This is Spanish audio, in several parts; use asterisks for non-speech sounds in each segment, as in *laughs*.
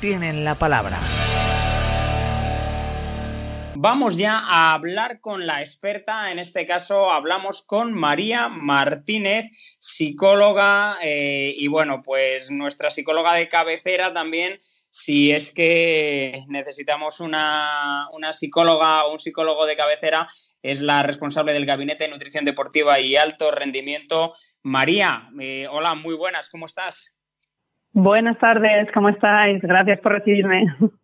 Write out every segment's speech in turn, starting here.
tienen la palabra. Vamos ya a hablar con la experta, en este caso hablamos con María Martínez, psicóloga eh, y bueno, pues nuestra psicóloga de cabecera también, si es que necesitamos una, psicóloga o un psicólogo de cabecera, es la responsable del Gabinete de Nutrición Deportiva y Alto Rendimiento. María, eh, hola, muy buenas, ¿cómo estás? Buenas tardes, ¿cómo estáis? Gracias por recibirme. *laughs*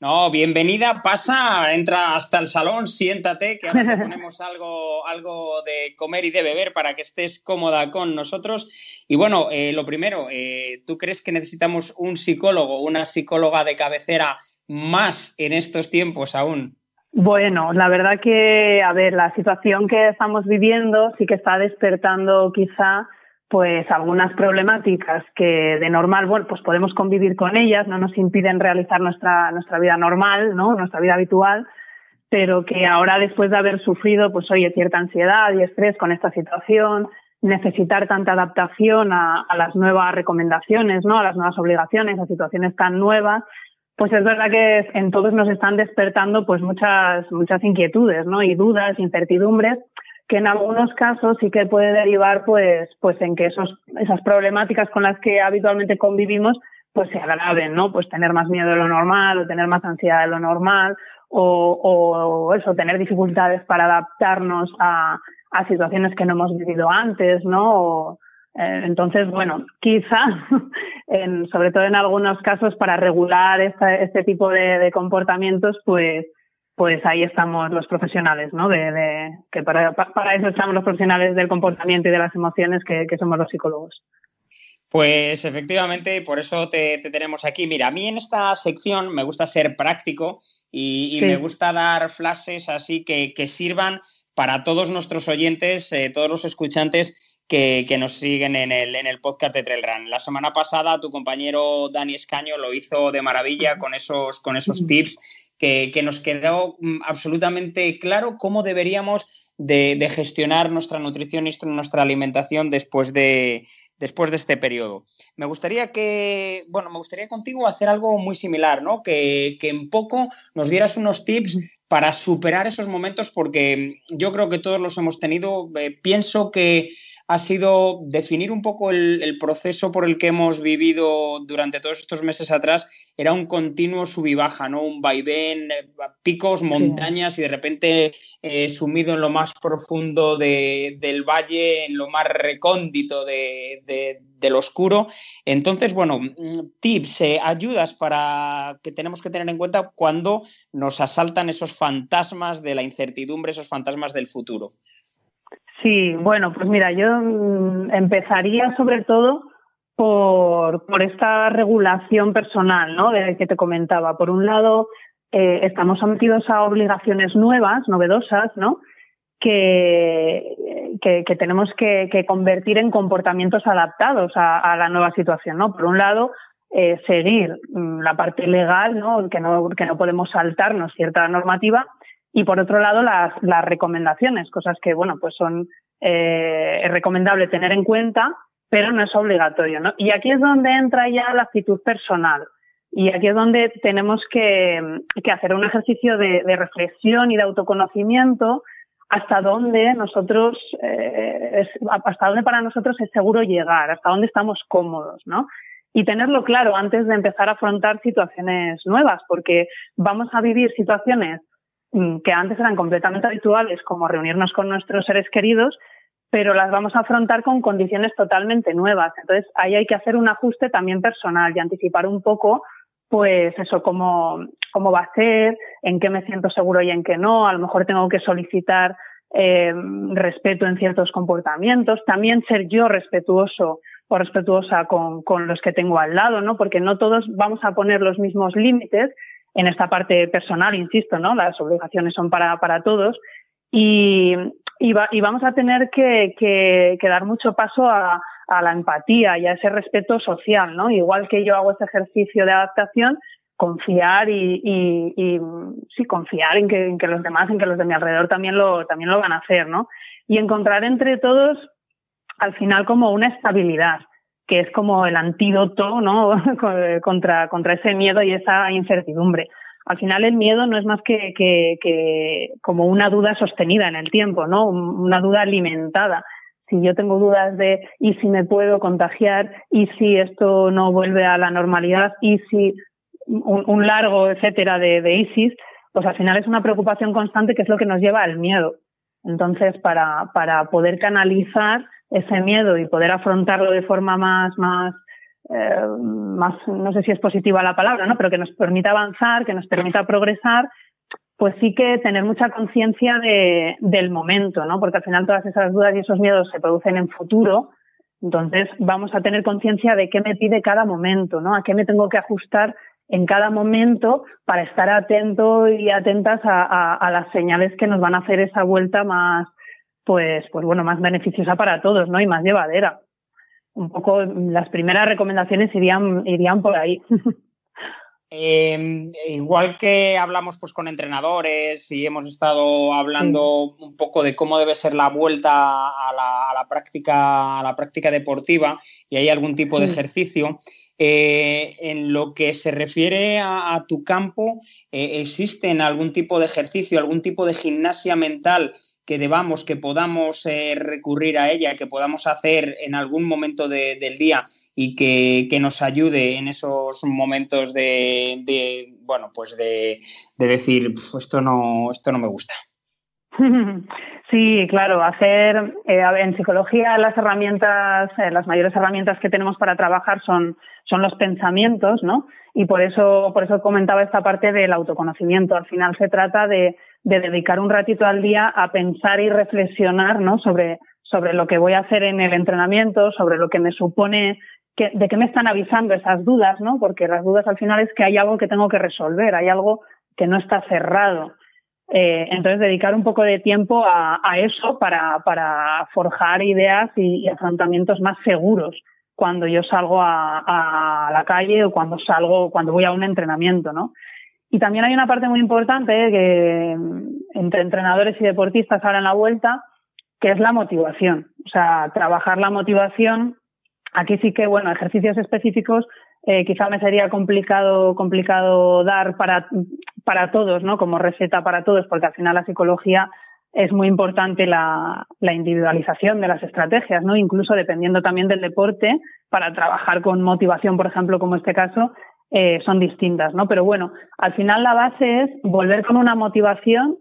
No, bienvenida, pasa, entra hasta el salón, siéntate, que ahora te ponemos *laughs* algo, algo de comer y de beber para que estés cómoda con nosotros. Y bueno, eh, lo primero, eh, ¿tú crees que necesitamos un psicólogo, una psicóloga de cabecera más en estos tiempos aún? Bueno, la verdad que, a ver, la situación que estamos viviendo sí que está despertando quizá pues algunas problemáticas que de normal, bueno, pues podemos convivir con ellas, no nos impiden realizar nuestra, nuestra vida normal, ¿no? Nuestra vida habitual, pero que ahora después de haber sufrido, pues oye, cierta ansiedad y estrés con esta situación, necesitar tanta adaptación a, a las nuevas recomendaciones, ¿no? A las nuevas obligaciones, a situaciones tan nuevas, pues es verdad que en todos nos están despertando pues muchas, muchas inquietudes, ¿no? Y dudas, incertidumbres, que en algunos casos sí que puede derivar pues pues en que esos esas problemáticas con las que habitualmente convivimos pues se agraven, ¿no? Pues tener más miedo de lo normal o tener más ansiedad de lo normal o, o eso, tener dificultades para adaptarnos a, a situaciones que no hemos vivido antes, ¿no? eh, entonces, bueno, quizá, *laughs* en, sobre todo en algunos casos, para regular este tipo de, de comportamientos, pues pues ahí estamos los profesionales, ¿no? De, que para, para, eso estamos los profesionales del comportamiento y de las emociones, que, somos los psicólogos. Pues efectivamente, por eso te, tenemos aquí. Mira, a mí en esta sección me gusta ser práctico y, me gusta dar flashes así que, sirvan para todos nuestros oyentes, eh, todos los escuchantes que, nos siguen en el, en el podcast de Trail Run. La semana pasada tu compañero Dani Escaño lo hizo de maravilla con esos, con esos tips que, nos quedó mm, absolutamente claro cómo deberíamos de, gestionar nuestra nutrición y nuestra alimentación después de, después de este periodo. Me gustaría que, bueno, me gustaría contigo hacer algo muy similar, ¿no? Que, en poco nos dieras unos tips para superar esos momentos, porque yo creo que todos los hemos tenido. Eh, pienso que ha sido definir un poco el, proceso por el que hemos vivido durante todos estos meses atrás. Era un continuo sub y baja, ¿no? Un vaivén, eh, picos, montañas y de repente eh, sumido en lo más profundo del valle, en lo más recóndito de, del oscuro. Entonces, bueno, mm, tips, eh, ayudas para que tenemos que tener en cuenta cuando nos asaltan esos fantasmas de la incertidumbre, esos fantasmas del futuro. Sí, bueno, pues mira, yo mm, empezaría sobre todo por, por esta regulación personal, ¿no? De que te comentaba. Por un lado, eh, estamos sometidos a obligaciones nuevas, novedosas, ¿no? Que, que, tenemos que, que, convertir en comportamientos adaptados a, a, la nueva situación, ¿no? Por un lado, eh, seguir mm, la parte legal, ¿no? Que no, que no podemos saltarnos cierta normativa y por otro lado las, las recomendaciones, cosas que, bueno, pues son eh, recomendable tener en cuenta, pero no es obligatorio, ¿no? Y aquí es donde entra ya la actitud personal. Y aquí es donde tenemos que, que hacer un ejercicio de, de, reflexión y de autoconocimiento hasta dónde nosotros, eh, hasta dónde para nosotros es seguro llegar, hasta dónde estamos cómodos, ¿no? Y tenerlo claro antes de empezar a afrontar situaciones nuevas, porque vamos a vivir situaciones que antes eran completamente habituales, como reunirnos con nuestros seres queridos, pero las vamos a afrontar con condiciones totalmente nuevas. Entonces, ahí hay que hacer un ajuste también personal y anticipar un poco, pues eso, cómo, cómo va a ser, en qué me siento seguro y en qué no. A lo mejor tengo que solicitar eh, respeto en ciertos comportamientos. También ser yo respetuoso o respetuosa con, con los que tengo al lado, ¿no? Porque no todos vamos a poner los mismos límites en esta parte personal, insisto, ¿no? Las obligaciones son para, para todos. Y, y, vamos a tener que, que, dar mucho paso a, a, la empatía y a ese respeto social, ¿no? Igual que yo hago ese ejercicio de adaptación, confiar y, y, y sí, confiar en que, en que los demás, en que los de mi alrededor también lo, también lo van a hacer, ¿no? Y encontrar entre todos, al final, como una estabilidad, que es como el antídoto, ¿no? *laughs* contra, contra ese miedo y esa incertidumbre al final el miedo no es más que, que, como una duda sostenida en el tiempo, ¿no? Una duda alimentada. Si yo tengo dudas de y si me puedo contagiar y si esto no vuelve a la normalidad y si un, largo etcétera de, de ISIS, pues al final es una preocupación constante que es lo que nos lleva al miedo. Entonces, para, para poder canalizar ese miedo y poder afrontarlo de forma más, más eh, más, no sé si es positiva la palabra, ¿no? Pero que nos permita avanzar, que nos permita progresar, pues sí que tener mucha conciencia de, del momento, ¿no? Porque al final todas esas dudas y esos miedos se producen en futuro. Entonces vamos a tener conciencia de qué me pide cada momento, ¿no? A qué me tengo que ajustar en cada momento para estar atento y atentas a, a, a las señales que nos van a hacer esa vuelta más, pues, pues bueno, más beneficiosa para todos, ¿no? Y más llevadera un poco las primeras recomendaciones irían, irían por ahí. *laughs* Em, igual que hablamos pues con entrenadores y hemos estado hablando un poco de cómo debe ser la vuelta a la, práctica a la práctica deportiva y hay algún tipo de ejercicio eh, en lo que se refiere a, tu campo eh, existen algún tipo de ejercicio algún tipo de gimnasia mental que debamos, que podamos eh, recurrir a ella, que podamos hacer en algún momento del día y que, nos ayude en esos momentos de, bueno, pues de, decir, esto no, esto no me gusta. Sí, claro, hacer eh, en psicología las herramientas, eh, las mayores herramientas que tenemos para trabajar son, son los pensamientos, ¿no? Y por eso, por eso comentaba esta parte del autoconocimiento. Al final se trata de, de dedicar un ratito al día a pensar y reflexionar ¿no? sobre, sobre lo que voy a hacer en el entrenamiento, sobre lo que me supone, que, de qué me están avisando esas dudas, ¿no? porque las dudas al final es que hay algo que tengo que resolver, hay algo que no está cerrado. Eh, entonces, dedicar un poco de tiempo a, eso para, forjar ideas y, afrontamientos más seguros cuando yo salgo a, la calle o cuando salgo, cuando voy a un entrenamiento, ¿no? Y también hay una parte muy importante que entre entrenadores y deportistas ahora en la vuelta, que es la motivación. O sea, trabajar la motivación. Aquí sí que, bueno, ejercicios específicos eh, quizá me sería complicado, complicado dar para, para todos, ¿no? Como receta para todos, porque al final la psicología es muy importante la, individualización de las estrategias, ¿no? Incluso dependiendo también del deporte, para trabajar con motivación, por ejemplo, como este caso, eh, son distintas, ¿no? Pero bueno, al final la base es volver con una motivación,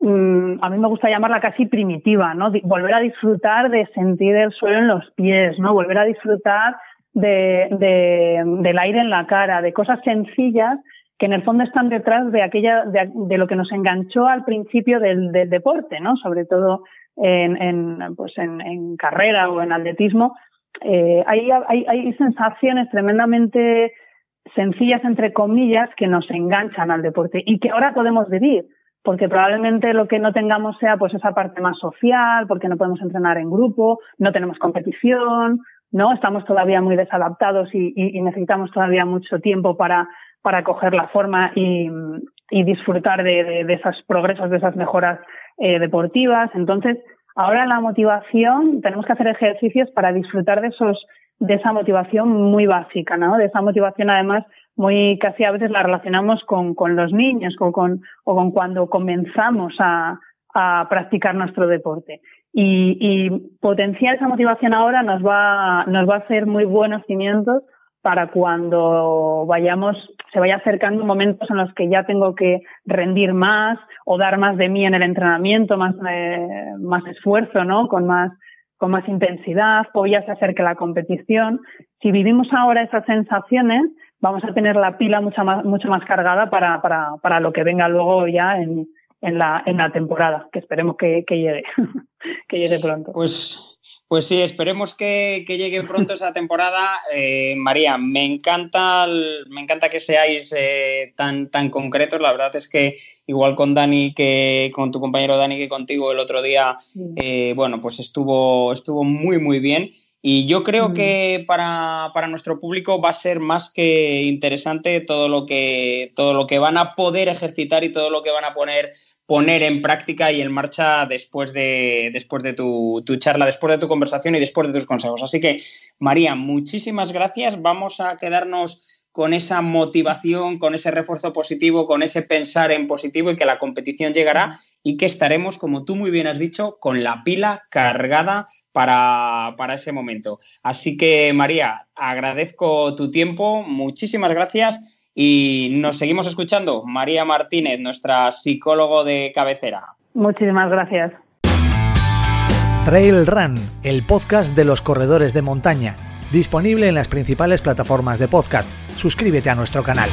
mmm, a mí me gusta llamarla casi primitiva, ¿no? volver a disfrutar de sentir el suelo en los pies, ¿no? Volver a disfrutar de, de, del aire en la cara, de cosas sencillas que en el fondo están detrás de aquella, de, de lo que nos enganchó al principio del, deporte, ¿no? Sobre todo en, pues en, en carrera o en atletismo, eh, hay, hay, hay sensaciones tremendamente sencillas, entre comillas, que nos enganchan al deporte y que ahora podemos vivir, porque probablemente lo que no tengamos sea pues esa parte más social, porque no podemos entrenar en grupo, no tenemos competición, ¿no? Estamos todavía muy desadaptados y, necesitamos todavía mucho tiempo para, para coger la forma y, disfrutar de, esos progresos, de esas mejoras eh, deportivas. Entonces, ahora la motivación, tenemos que hacer ejercicios para disfrutar de esos de esa motivación muy básica, ¿no? De esa motivación además muy casi a veces la relacionamos con, con los niños con, con, o con cuando comenzamos a, a practicar nuestro deporte. Y, y, potenciar esa motivación ahora nos va, nos va a hacer muy buenos cimientos para cuando vayamos, se vaya acercando momentos en los que ya tengo que rendir más o dar más de mí en el entrenamiento, más, eh, más esfuerzo, ¿no? Con más, con más intensidad, o ya se acerque la competición. Si vivimos ahora esas sensaciones, vamos a tener la pila mucho más, mucho más cargada para, para, para lo que venga luego ya en, en la, en la temporada, que esperemos que, que llegue, *laughs* que llegue pronto. Pues, pues sí, esperemos que, que llegue pronto esa temporada. Eh, María, me encanta, me encanta que seáis eh, tan, tan concretos. La verdad es que igual con Dani, que con tu compañero Dani, que contigo el otro día, eh, bueno, pues estuvo, estuvo muy, muy bien. Y yo creo que para, para, nuestro público va a ser más que interesante todo lo que, todo lo que van a poder ejercitar y todo lo que van a poner, poner en práctica y en marcha después de, después de tu, tu, charla, después de tu conversación y después de tus consejos. Así que, María, muchísimas gracias. Vamos a quedarnos con esa motivación, con ese refuerzo positivo, con ese pensar en positivo y que la competición llegará y que estaremos, como tú muy bien has dicho, con la pila cargada para, para, ese momento. Así que, María, agradezco tu tiempo, muchísimas gracias y nos seguimos escuchando. María Martínez, nuestra psicólogo de cabecera. Muchísimas gracias. Trail Run, el podcast de los corredores de montaña, disponible en las principales plataformas de podcast. Suscríbete a nuestro canal.